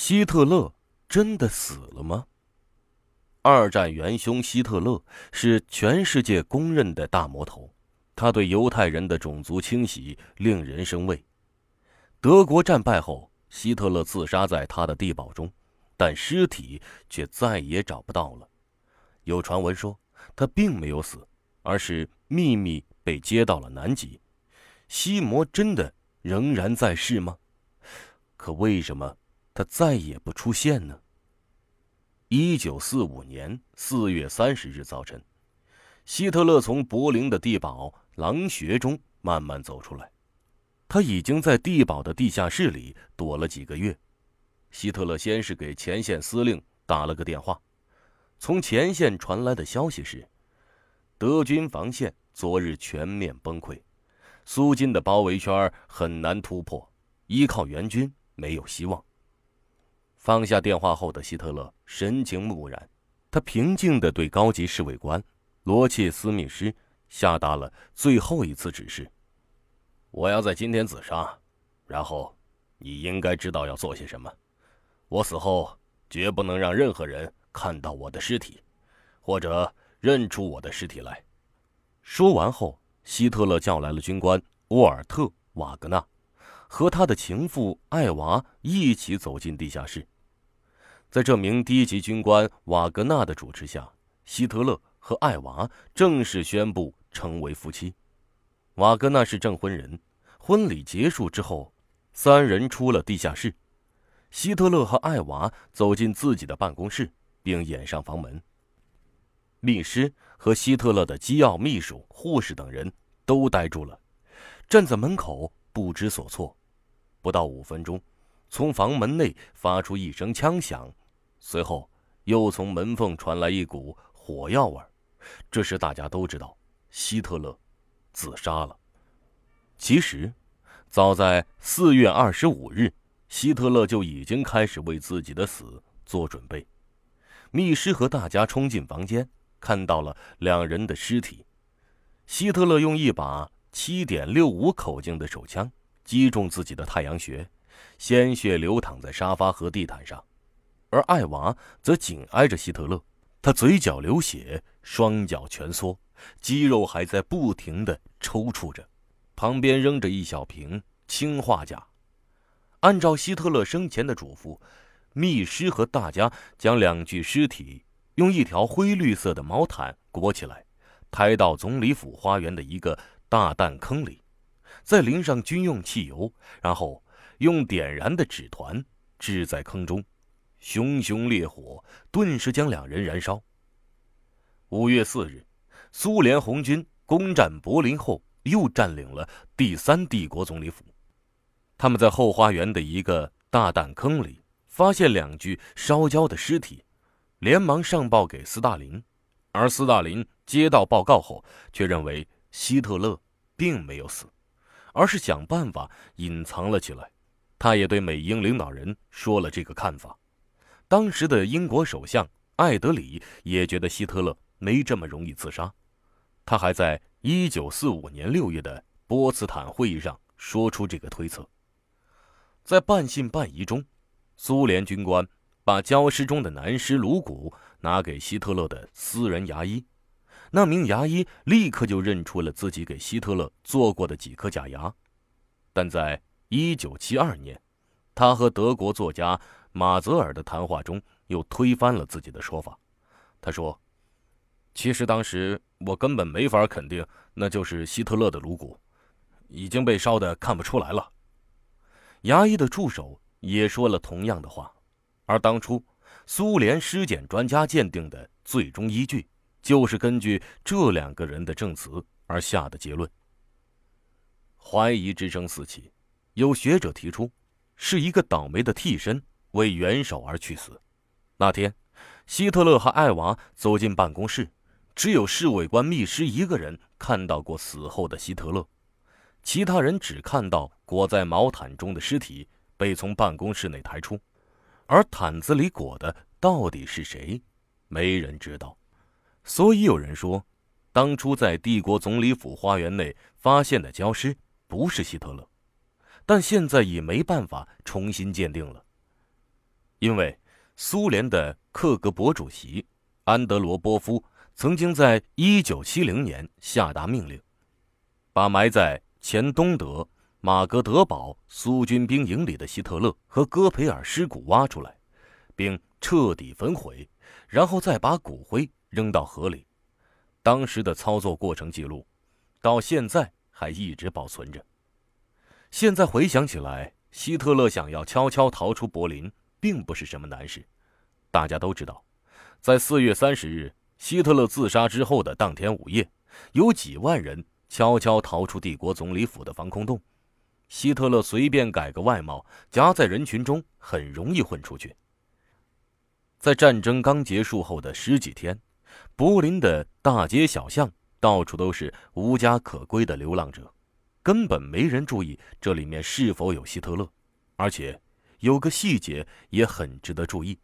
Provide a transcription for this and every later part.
希特勒真的死了吗？二战元凶希特勒是全世界公认的大魔头，他对犹太人的种族清洗令人生畏。德国战败后，希特勒自杀在他的地堡中，但尸体却再也找不到了。有传闻说他并没有死，而是秘密被接到了南极。西摩真的仍然在世吗？可为什么？他再也不出现呢。一九四五年四月三十日早晨，希特勒从柏林的地堡狼穴中慢慢走出来。他已经在地堡的地下室里躲了几个月。希特勒先是给前线司令打了个电话，从前线传来的消息是，德军防线昨日全面崩溃，苏军的包围圈很难突破，依靠援军没有希望。放下电话后的希特勒神情木然，他平静地对高级侍卫官罗切斯密斯下达了最后一次指示：“我要在今天自杀，然后你应该知道要做些什么。我死后绝不能让任何人看到我的尸体，或者认出我的尸体来。”说完后，希特勒叫来了军官沃尔特·瓦格纳，和他的情妇艾娃一起走进地下室。在这名低级军官瓦格纳的主持下，希特勒和艾娃正式宣布成为夫妻。瓦格纳是证婚人。婚礼结束之后，三人出了地下室。希特勒和艾娃走进自己的办公室，并掩上房门。律师和希特勒的机要秘书、护士等人都呆住了，站在门口不知所措。不到五分钟。从房门内发出一声枪响，随后又从门缝传来一股火药味这时大家都知道，希特勒自杀了。其实，早在四月二十五日，希特勒就已经开始为自己的死做准备。密师和大家冲进房间，看到了两人的尸体。希特勒用一把七点六五口径的手枪击中自己的太阳穴。鲜血流淌在沙发和地毯上，而艾娃则紧挨着希特勒，他嘴角流血，双脚蜷缩，肌肉还在不停的抽搐着，旁边扔着一小瓶氰化钾。按照希特勒生前的嘱咐，密师和大家将两具尸体用一条灰绿色的毛毯裹起来，抬到总理府花园的一个大弹坑里，再淋上军用汽油，然后。用点燃的纸团掷在坑中，熊熊烈火顿时将两人燃烧。五月四日，苏联红军攻占柏林后，又占领了第三帝国总理府。他们在后花园的一个大弹坑里发现两具烧焦的尸体，连忙上报给斯大林。而斯大林接到报告后，却认为希特勒并没有死，而是想办法隐藏了起来。他也对美英领导人说了这个看法。当时的英国首相艾德里也觉得希特勒没这么容易自杀。他还在1945年6月的波茨坦会议上说出这个推测。在半信半疑中，苏联军官把焦尸中的男尸颅骨拿给希特勒的私人牙医，那名牙医立刻就认出了自己给希特勒做过的几颗假牙，但在。一九七二年，他和德国作家马泽尔的谈话中又推翻了自己的说法。他说：“其实当时我根本没法肯定那就是希特勒的颅骨，已经被烧的看不出来了。”牙医的助手也说了同样的话，而当初苏联尸检专家鉴定的最终依据，就是根据这两个人的证词而下的结论。怀疑之声四起。有学者提出，是一个倒霉的替身为元首而去死。那天，希特勒和艾娃走进办公室，只有侍卫官密师一个人看到过死后的希特勒，其他人只看到裹在毛毯中的尸体被从办公室内抬出，而毯子里裹的到底是谁，没人知道。所以有人说，当初在帝国总理府花园内发现的焦尸不是希特勒。但现在已没办法重新鉴定了。因为苏联的克格勃主席安德罗波夫曾经在1970年下达命令，把埋在前东德马格德堡苏军兵营里的希特勒和戈培尔尸骨挖出来，并彻底焚毁，然后再把骨灰扔到河里。当时的操作过程记录，到现在还一直保存着。现在回想起来，希特勒想要悄悄逃出柏林，并不是什么难事。大家都知道，在四月三十日希特勒自杀之后的当天午夜，有几万人悄悄逃出帝国总理府的防空洞。希特勒随便改个外貌，夹在人群中，很容易混出去。在战争刚结束后的十几天，柏林的大街小巷到处都是无家可归的流浪者。根本没人注意这里面是否有希特勒，而且有个细节也很值得注意：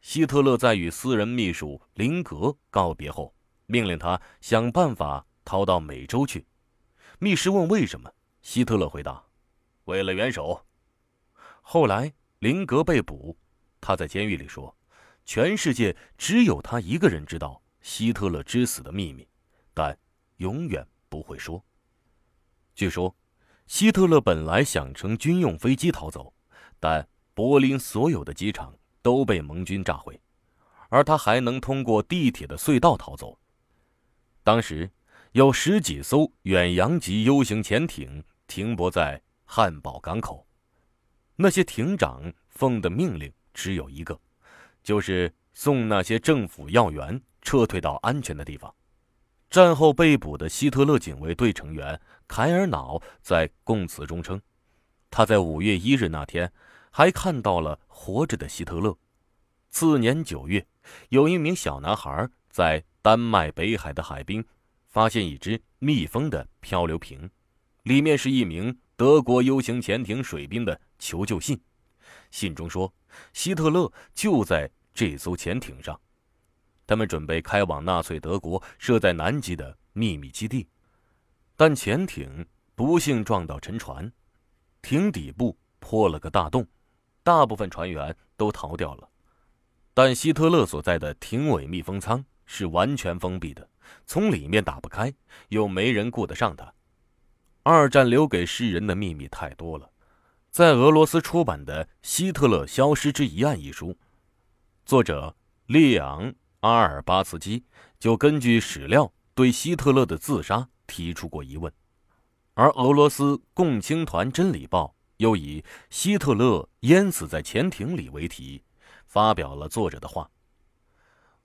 希特勒在与私人秘书林格告别后，命令他想办法逃到美洲去。密师问为什么，希特勒回答：“为了元首。”后来林格被捕，他在监狱里说：“全世界只有他一个人知道希特勒之死的秘密，但永远不会说。”据说，希特勒本来想乘军用飞机逃走，但柏林所有的机场都被盟军炸毁，而他还能通过地铁的隧道逃走。当时有十几艘远洋级 U 型潜艇停泊在汉堡港口，那些艇长奉的命令只有一个，就是送那些政府要员撤退到安全的地方。战后被捕的希特勒警卫队成员凯尔瑙在供词中称，他在五月一日那天还看到了活着的希特勒。次年九月，有一名小男孩在丹麦北海的海滨发现一只密封的漂流瓶，里面是一名德国 U 型潜艇水兵的求救信。信中说，希特勒就在这艘潜艇上。他们准备开往纳粹德国设在南极的秘密基地，但潜艇不幸撞到沉船，艇底部破了个大洞，大部分船员都逃掉了。但希特勒所在的艇尾密封舱是完全封闭的，从里面打不开，又没人顾得上他。二战留给世人的秘密太多了。在俄罗斯出版的《希特勒消失之疑案》一书，作者列昂。阿尔巴茨基就根据史料对希特勒的自杀提出过疑问，而俄罗斯共青团真理报又以“希特勒淹死在潜艇里”为题，发表了作者的话。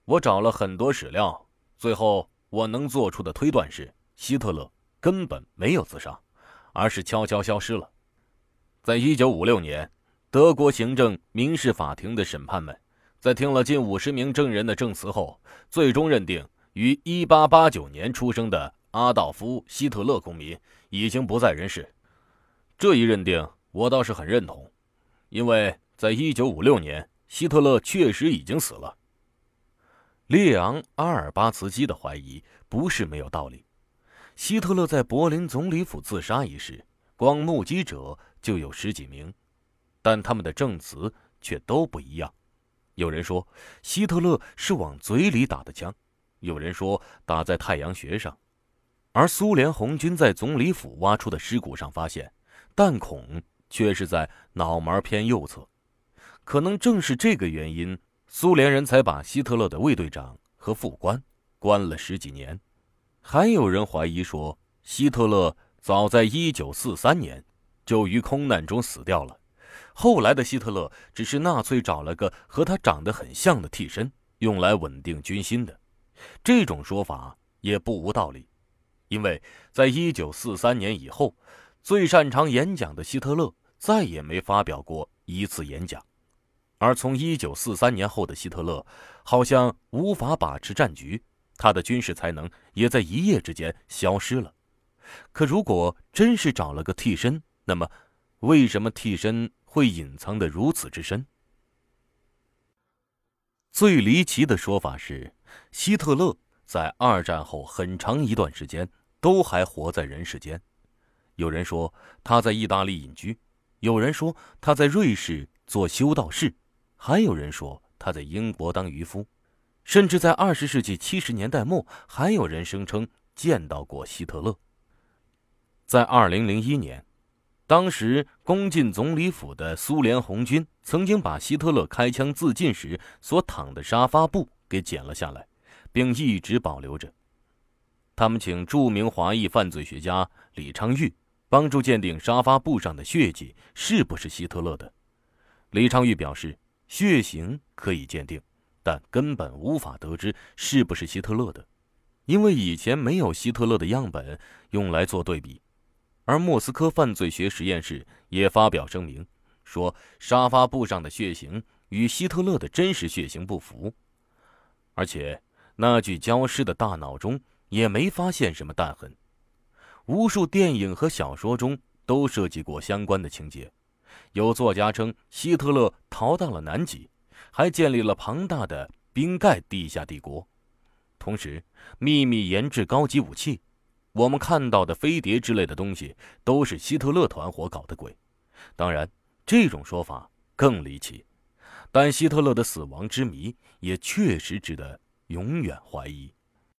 我找了很多史料，最后我能做出的推断是，希特勒根本没有自杀，而是悄悄消失了。在一九五六年，德国行政民事法庭的审判们。在听了近五十名证人的证词后，最终认定于一八八九年出生的阿道夫·希特勒公民已经不在人世。这一认定我倒是很认同，因为在一九五六年，希特勒确实已经死了。列昂·阿尔巴茨基的怀疑不是没有道理。希特勒在柏林总理府自杀一事，光目击者就有十几名，但他们的证词却都不一样。有人说希特勒是往嘴里打的枪，有人说打在太阳穴上，而苏联红军在总理府挖出的尸骨上发现，弹孔却是在脑门偏右侧。可能正是这个原因，苏联人才把希特勒的卫队长和副官关了十几年。还有人怀疑说，希特勒早在1943年就于空难中死掉了。后来的希特勒只是纳粹找了个和他长得很像的替身，用来稳定军心的。这种说法也不无道理，因为在一九四三年以后，最擅长演讲的希特勒再也没发表过一次演讲，而从一九四三年后的希特勒好像无法把持战局，他的军事才能也在一夜之间消失了。可如果真是找了个替身，那么为什么替身？会隐藏的如此之深。最离奇的说法是，希特勒在二战后很长一段时间都还活在人世间。有人说他在意大利隐居，有人说他在瑞士做修道士，还有人说他在英国当渔夫，甚至在二十世纪七十年代末，还有人声称见到过希特勒。在二零零一年，当时攻进总理府的苏联红军曾经把希特勒开枪自尽时所躺的沙发布给剪了下来，并一直保留着。他们请著名华裔犯罪学家李昌钰帮助鉴定沙发布上的血迹是不是希特勒的。李昌钰表示，血型可以鉴定，但根本无法得知是不是希特勒的，因为以前没有希特勒的样本用来做对比。而莫斯科犯罪学实验室也发表声明，说沙发布上的血型与希特勒的真实血型不符，而且那具焦尸的大脑中也没发现什么弹痕。无数电影和小说中都涉及过相关的情节，有作家称希特勒逃到了南极，还建立了庞大的冰盖地下帝国，同时秘密研制高级武器。我们看到的飞碟之类的东西都是希特勒团伙搞的鬼，当然，这种说法更离奇，但希特勒的死亡之谜也确实值得永远怀疑。